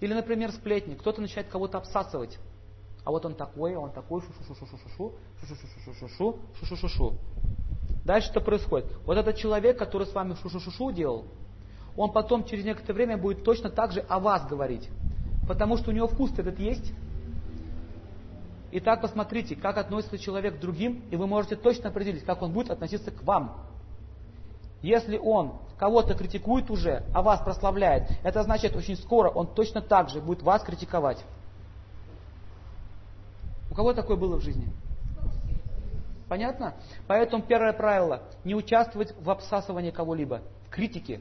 Или, например, сплетни. Кто-то начинает кого-то обсасывать. А вот он такой, он такой, шу-шу-шу-шу-шу-шу, шу-шу-шу-шу-шу-шу, шу-шу-шу-шу. Дальше что происходит? Вот этот человек, который с вами шу-шу-шу-шу делал, он потом через некоторое время будет точно так же о вас говорить. Потому что у него вкус этот есть. Итак, посмотрите, как относится человек к другим, и вы можете точно определить, как он будет относиться к вам. Если он кого-то критикует уже, а вас прославляет, это значит, очень скоро он точно так же будет вас критиковать. У кого такое было в жизни? Понятно? Поэтому первое правило – не участвовать в обсасывании кого-либо, в критике.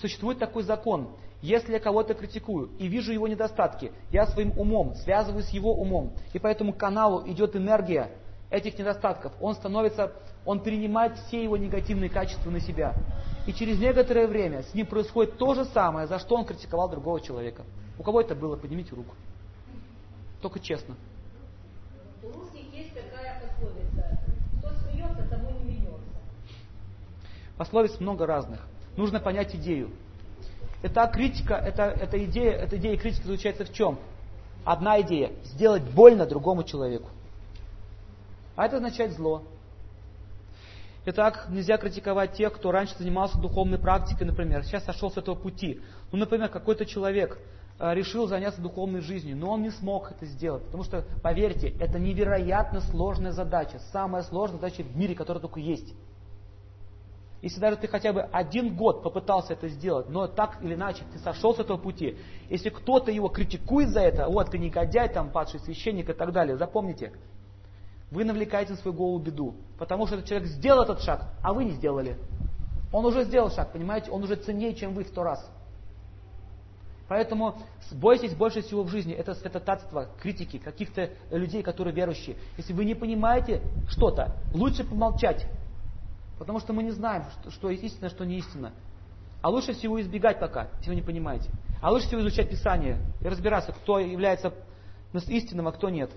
Существует такой закон. Если я кого-то критикую и вижу его недостатки, я своим умом связываюсь с его умом. И по этому каналу идет энергия этих недостатков. Он становится, он принимает все его негативные качества на себя. И через некоторое время с ним происходит то же самое, за что он критиковал другого человека. У кого это было? Поднимите руку. Только честно. У русских есть такая пословица. Кто смеется, тому не винется. Пословиц много разных. Нужно понять идею. Эта критика, это, эта идея, эта идея критики заключается в чем? Одна идея – сделать больно другому человеку. А это означает зло. Итак, нельзя критиковать тех, кто раньше занимался духовной практикой, например, сейчас сошел с этого пути. Ну, например, какой-то человек э, решил заняться духовной жизнью, но он не смог это сделать, потому что, поверьте, это невероятно сложная задача, самая сложная задача в мире, которая только есть. Если даже ты хотя бы один год попытался это сделать, но так или иначе ты сошел с этого пути, если кто-то его критикует за это, вот ты негодяй, там падший священник и так далее, запомните, вы навлекаете на свою голову беду. Потому что этот человек сделал этот шаг, а вы не сделали. Он уже сделал шаг, понимаете? Он уже ценнее, чем вы в сто раз. Поэтому бойтесь больше всего в жизни. Это святотатство, критики, каких-то людей, которые верующие. Если вы не понимаете что-то, лучше помолчать. Потому что мы не знаем, что, истина, что не истина. А лучше всего избегать пока, если вы не понимаете. А лучше всего изучать Писание и разбираться, кто является истинным, а кто нет.